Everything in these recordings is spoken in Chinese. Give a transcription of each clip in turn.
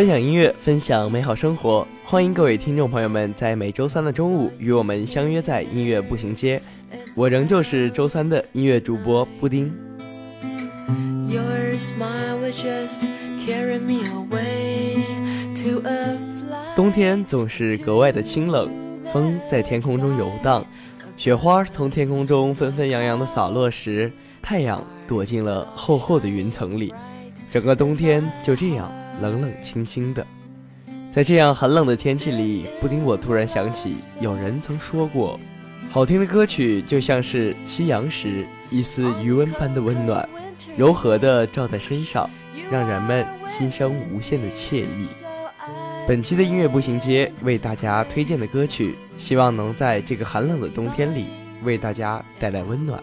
分享音乐，分享美好生活，欢迎各位听众朋友们在每周三的中午与我们相约在音乐步行街。我仍旧是周三的音乐主播布丁。冬天总是格外的清冷，风在天空中游荡，雪花从天空中纷纷扬扬的洒落时，太阳躲进了厚厚的云层里，整个冬天就这样冷冷清清的。在这样寒冷的天气里，布丁我突然想起，有人曾说过，好听的歌曲就像是夕阳时一丝余温般的温暖，柔和的照在身上，让人们心生无限的惬意。本期的音乐步行街为大家推荐的歌曲，希望能在这个寒冷的冬天里为大家带来温暖。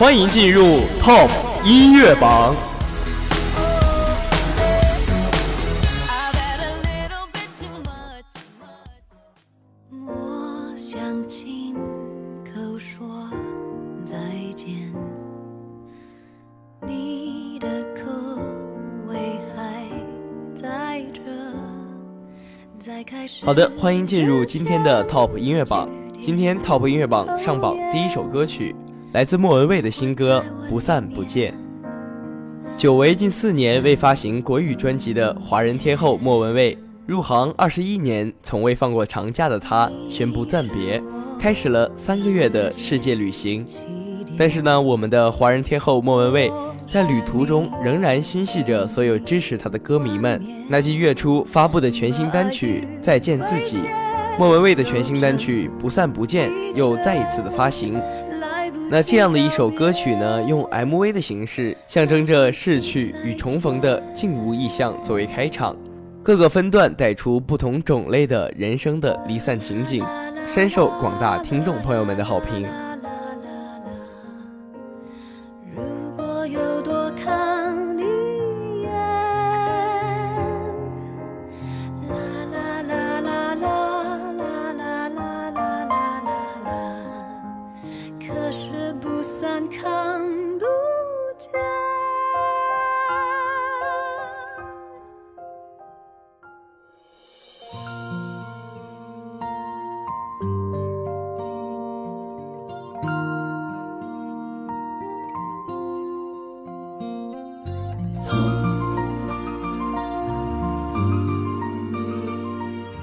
欢迎进入 Top 音乐榜。I've had a little bit too much. 我想亲口说再见，你的口味还在这，再开始。好的，欢迎进入今天的 Top 音乐榜。今天 Top 音乐榜上榜第一首歌曲，来自莫文蔚的新歌《不散不见》。久违近四年未发行国语专辑的华人天后莫文蔚，入行二十一年从未放过长假的她宣布暂别，开始了三个月的世界旅行。但是呢，我们的华人天后莫文蔚在旅途中仍然心系着所有支持她的歌迷们。那季月初发布的全新单曲《再见自己》，莫文蔚的全新单曲《不散不见》又再一次的发行。那这样的一首歌曲呢，用 MV 的形式，象征着逝去与重逢的静无意象作为开场，各个分段带出不同种类的人生的离散情景，深受广大听众朋友们的好评。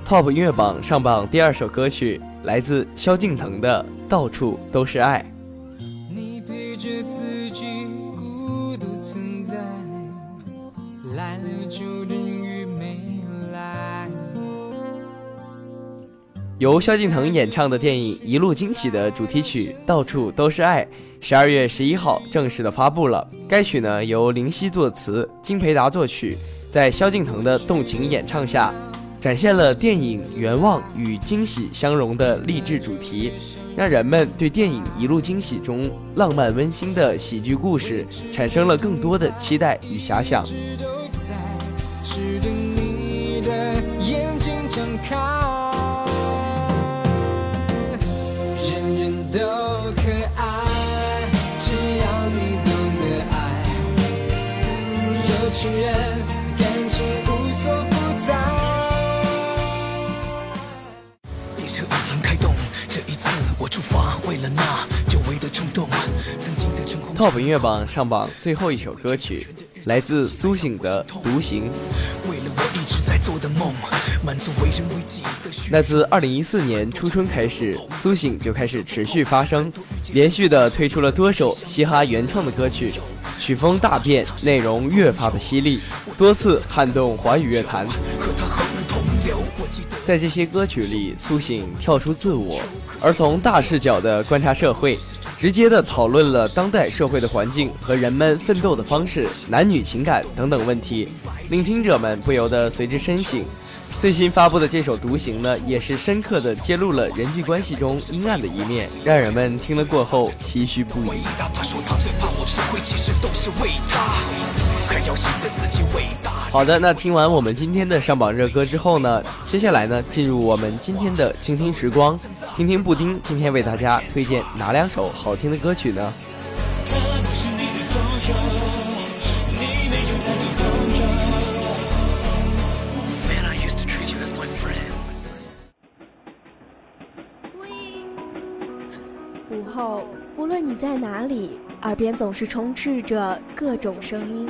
Top 音乐榜上榜第二首歌曲来自萧敬腾的《到处都是爱》。你陪着自己孤独存在，来了就等于没来。由萧敬腾演唱的电影《一路惊喜》的主题曲《到处都是爱》，十二月十一号正式的发布了。该曲呢由林夕作词，金培达作曲，在萧敬腾的动情演唱下，展现了电影愿望与惊喜相融的励志主题，让人们对电影《一路惊喜》中浪漫温馨的喜剧故事产生了更多的期待与遐想。只要你懂得爱。有情人 Top 音乐榜上榜最后一首歌曲，来自苏醒的《独行》。那自2014年初春开始，苏醒就开始持续发声，连续的推出了多首嘻哈原创的歌曲，曲风大变，内容越发的犀利，多次撼动华语乐坛。在这些歌曲里，苏醒跳出自我，而从大视角的观察社会，直接的讨论了当代社会的环境和人们奋斗的方式、男女情感等等问题，聆听者们不由得随之深省。最新发布的这首《独行》呢，也是深刻的揭露了人际关系中阴暗的一面，让人们听了过后唏嘘不已。大他说他最怕我吃亏，其实都是为他，还要显得自己伟大。好的，那听完我们今天的上榜热歌之后呢，接下来呢，进入我们今天的倾听时光，听听布丁今天为大家推荐哪两首好听的歌曲呢？午后，无论你在哪里，耳边总是充斥着各种声音。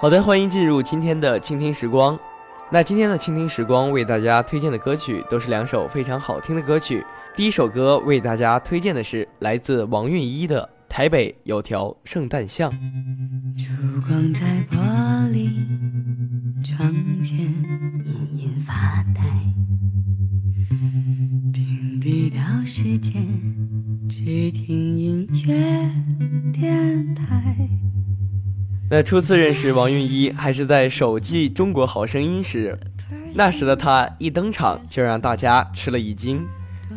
好的，欢迎进入今天的倾听时光。那今天的倾听时光为大家推荐的歌曲都是两首非常好听的歌曲。第一首歌为大家推荐的是来自王韵一的《台北有条圣诞巷》。烛光在玻璃窗前隐隐发呆，屏蔽掉时间，只听音乐电台。那初次认识王韵一还是在首季《中国好声音》时，那时的她一登场就让大家吃了一惊。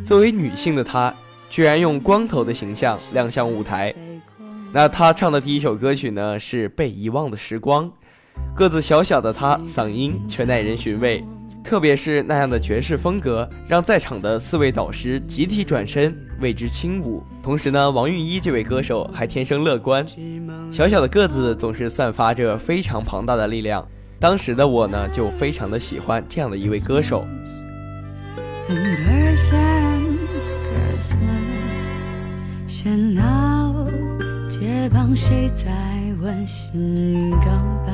作为女性的她，居然用光头的形象亮相舞台。那她唱的第一首歌曲呢是《被遗忘的时光》，个子小小的她，嗓音却耐人寻味，特别是那样的爵士风格，让在场的四位导师集体转身为之轻舞。同时呢，王韵一这位歌手还天生乐观，小小的个子总是散发着非常庞大的力量。当时的我呢，就非常的喜欢这样的一位歌手。喧闹街坊谁在温馨告白？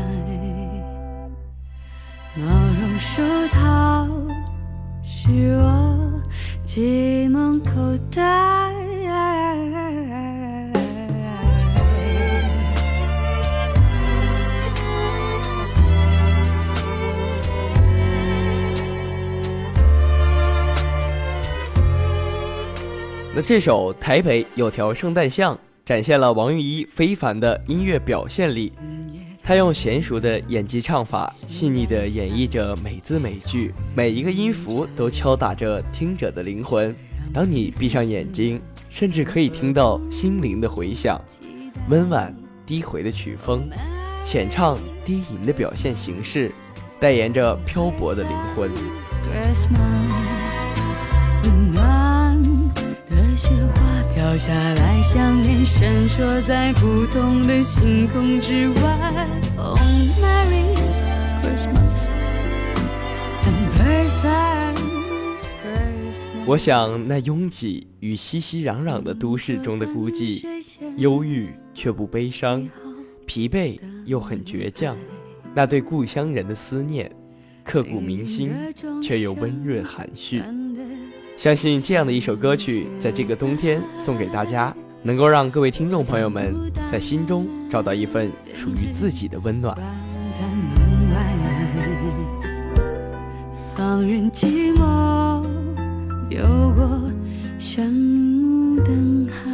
毛绒树桃是我记梦口袋。那这首《台北有条圣诞巷》展现了王韵一非凡的音乐表现力。他用娴熟的演技唱法，细腻地演绎着每字每句，每一个音符都敲打着听者的灵魂。当你闭上眼睛，甚至可以听到心灵的回响。温婉低回的曲风，浅唱低吟的表现形式，代言着漂泊的灵魂。想念闪烁在不同的星空之外。Oh Merry Christmas and precious Christmas。我想，那拥挤与熙熙攘攘的都市中的孤寂，忧郁却不悲伤，疲惫又很倔强，那对故乡人的思念，刻骨铭心，却又温润含蓄。相信这样的一首歌曲，在这个冬天送给大家，能够让各位听众朋友们在心中找到一份属于自己的温暖。放任寂寞游过山木灯海，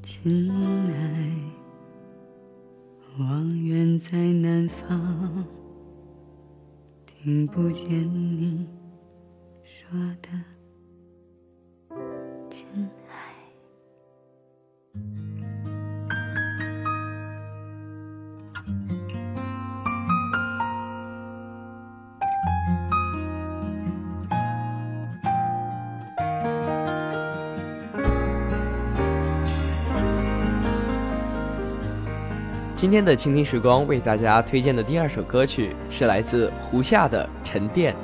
亲爱，望远在南方，听不见你说的今天的倾听时光为大家推荐的第二首歌曲是来自胡夏的《沉淀》。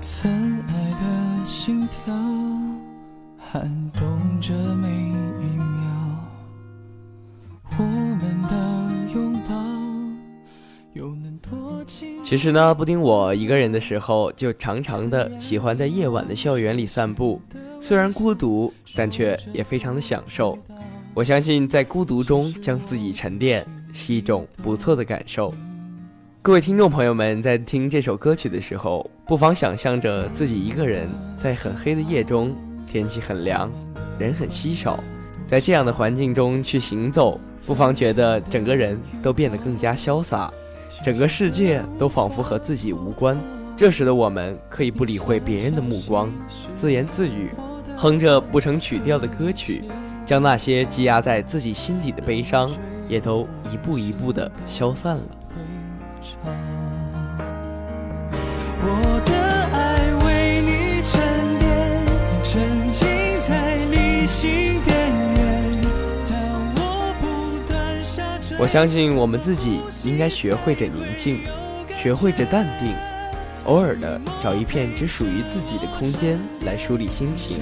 曾爱的心跳撼动着每一秒，我们的拥抱？其实呢，布丁我一个人的时候，就常常的喜欢在夜晚的校园里散步。虽然孤独，但却也非常的享受。我相信，在孤独中将自己沉淀，是一种不错的感受。各位听众朋友们，在听这首歌曲的时候，不妨想象着自己一个人在很黑的夜中，天气很凉，人很稀少，在这样的环境中去行走，不妨觉得整个人都变得更加潇洒，整个世界都仿佛和自己无关。这时的我们可以不理会别人的目光，自言自语，哼着不成曲调的歌曲，将那些积压在自己心底的悲伤，也都一步一步的消散了。我的爱为你沉淀，沉浸在理性边缘。当我不断下坠，我相信我们自己应该学会着宁静，学会着淡定，偶尔的找一片只属于自己的空间来梳理心情。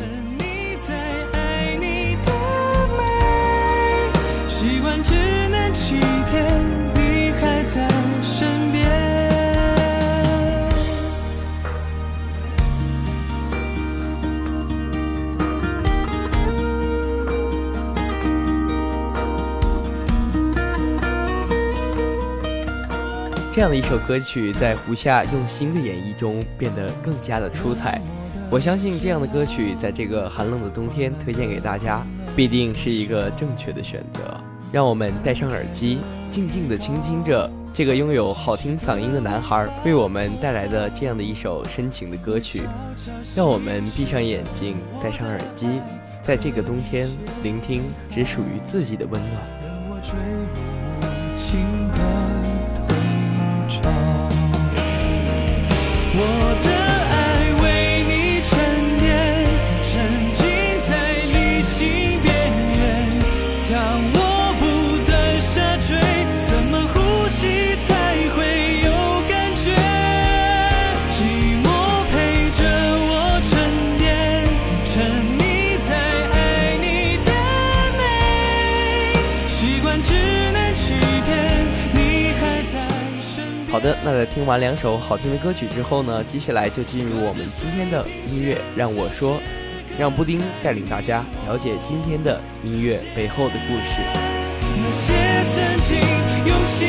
习惯只能欺骗，这样的一首歌曲，在胡夏用心的演绎中变得更加的出彩。我相信这样的歌曲，在这个寒冷的冬天推荐给大家，必定是一个正确的选择。让我们戴上耳机，静静地倾听着这个拥有好听嗓音的男孩为我们带来的这样的一首深情的歌曲。让我们闭上眼睛，戴上耳机，在这个冬天聆听只属于自己的温暖。好的，那在听完两首好听的歌曲之后呢，接下来就进入我们今天的音乐。让我说，让布丁带领大家了解今天的音乐背后的故事。那些曾经用心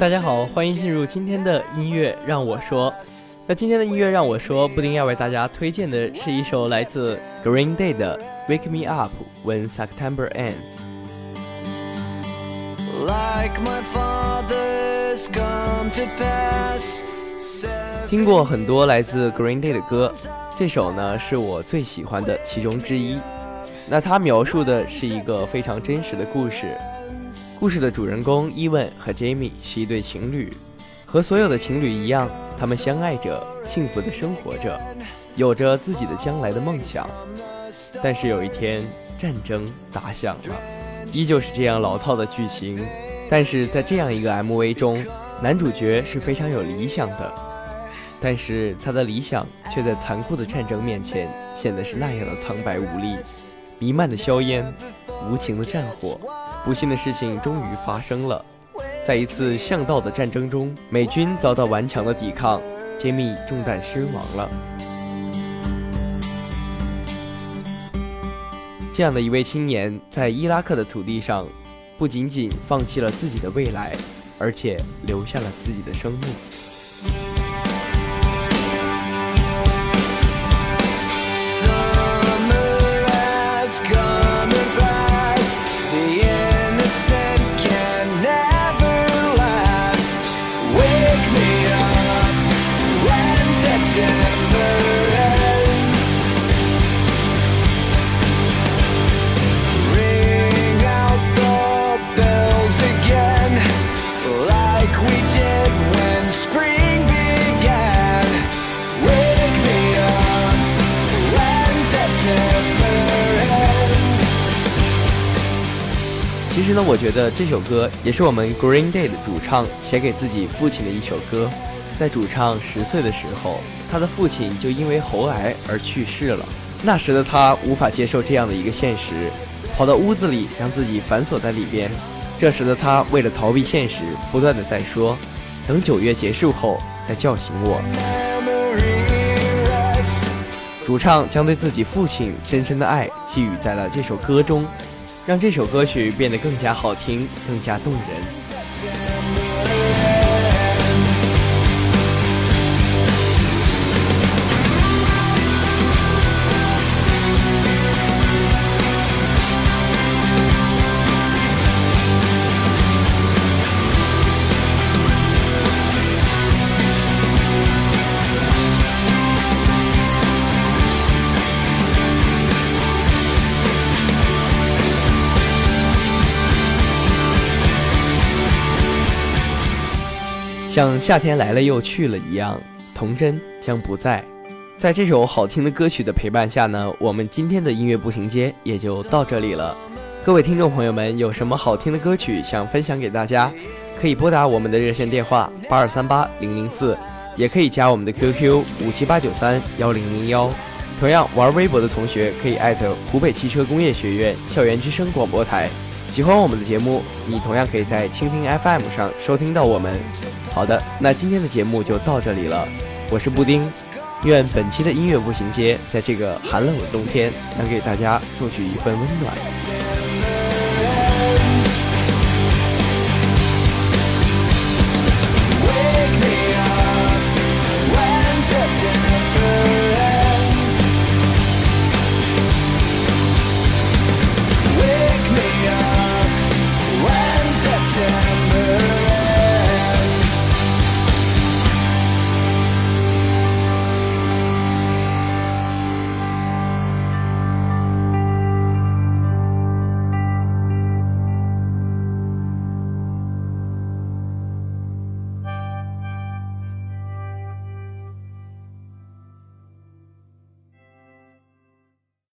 大家好，欢迎进入今天的音乐让我说。那今天的音乐让我说，布丁要为大家推荐的是一首来自 Green Day 的《Wake Me Up When September Ends》。听过很多来自 Green Day 的歌，这首呢是我最喜欢的其中之一。那它描述的是一个非常真实的故事。故事的主人公伊文和 Jamie 是一对情侣，和所有的情侣一样，他们相爱着，幸福的生活着，有着自己的将来的梦想。但是有一天，战争打响了，依旧是这样老套的剧情。但是在这样一个 MV 中，男主角是非常有理想的，但是他的理想却在残酷的战争面前显得是那样的苍白无力。弥漫的硝烟，无情的战火，不幸的事情终于发生了。在一次巷道的战争中，美军遭到顽强的抵抗，杰米中弹身亡了。这样的一位青年，在伊拉克的土地上，不仅仅放弃了自己的未来，而且留下了自己的生命。其实呢，我觉得这首歌也是我们 Green Day 的主唱写给自己父亲的一首歌。在主唱十岁的时候，他的父亲就因为喉癌而去世了。那时的他无法接受这样的一个现实，跑到屋子里将自己反锁在里边。这时的他为了逃避现实，不断的在说：“等九月结束后再叫醒我。”主唱将对自己父亲深深的爱寄予在了这首歌中，让这首歌曲变得更加好听，更加动人。像夏天来了又去了一样，童真将不在。在这首好听的歌曲的陪伴下呢，我们今天的音乐步行街也就到这里了。各位听众朋友们，有什么好听的歌曲想分享给大家，可以拨打我们的热线电话八二三八零零四，也可以加我们的 QQ 五七八九三幺零零幺。同样，玩微博的同学可以艾特湖北汽车工业学院校园之声广播台。喜欢我们的节目，你同样可以在蜻蜓 FM 上收听到我们。好的，那今天的节目就到这里了，我是布丁，愿本期的音乐步行街在这个寒冷的冬天能给大家送去一份温暖。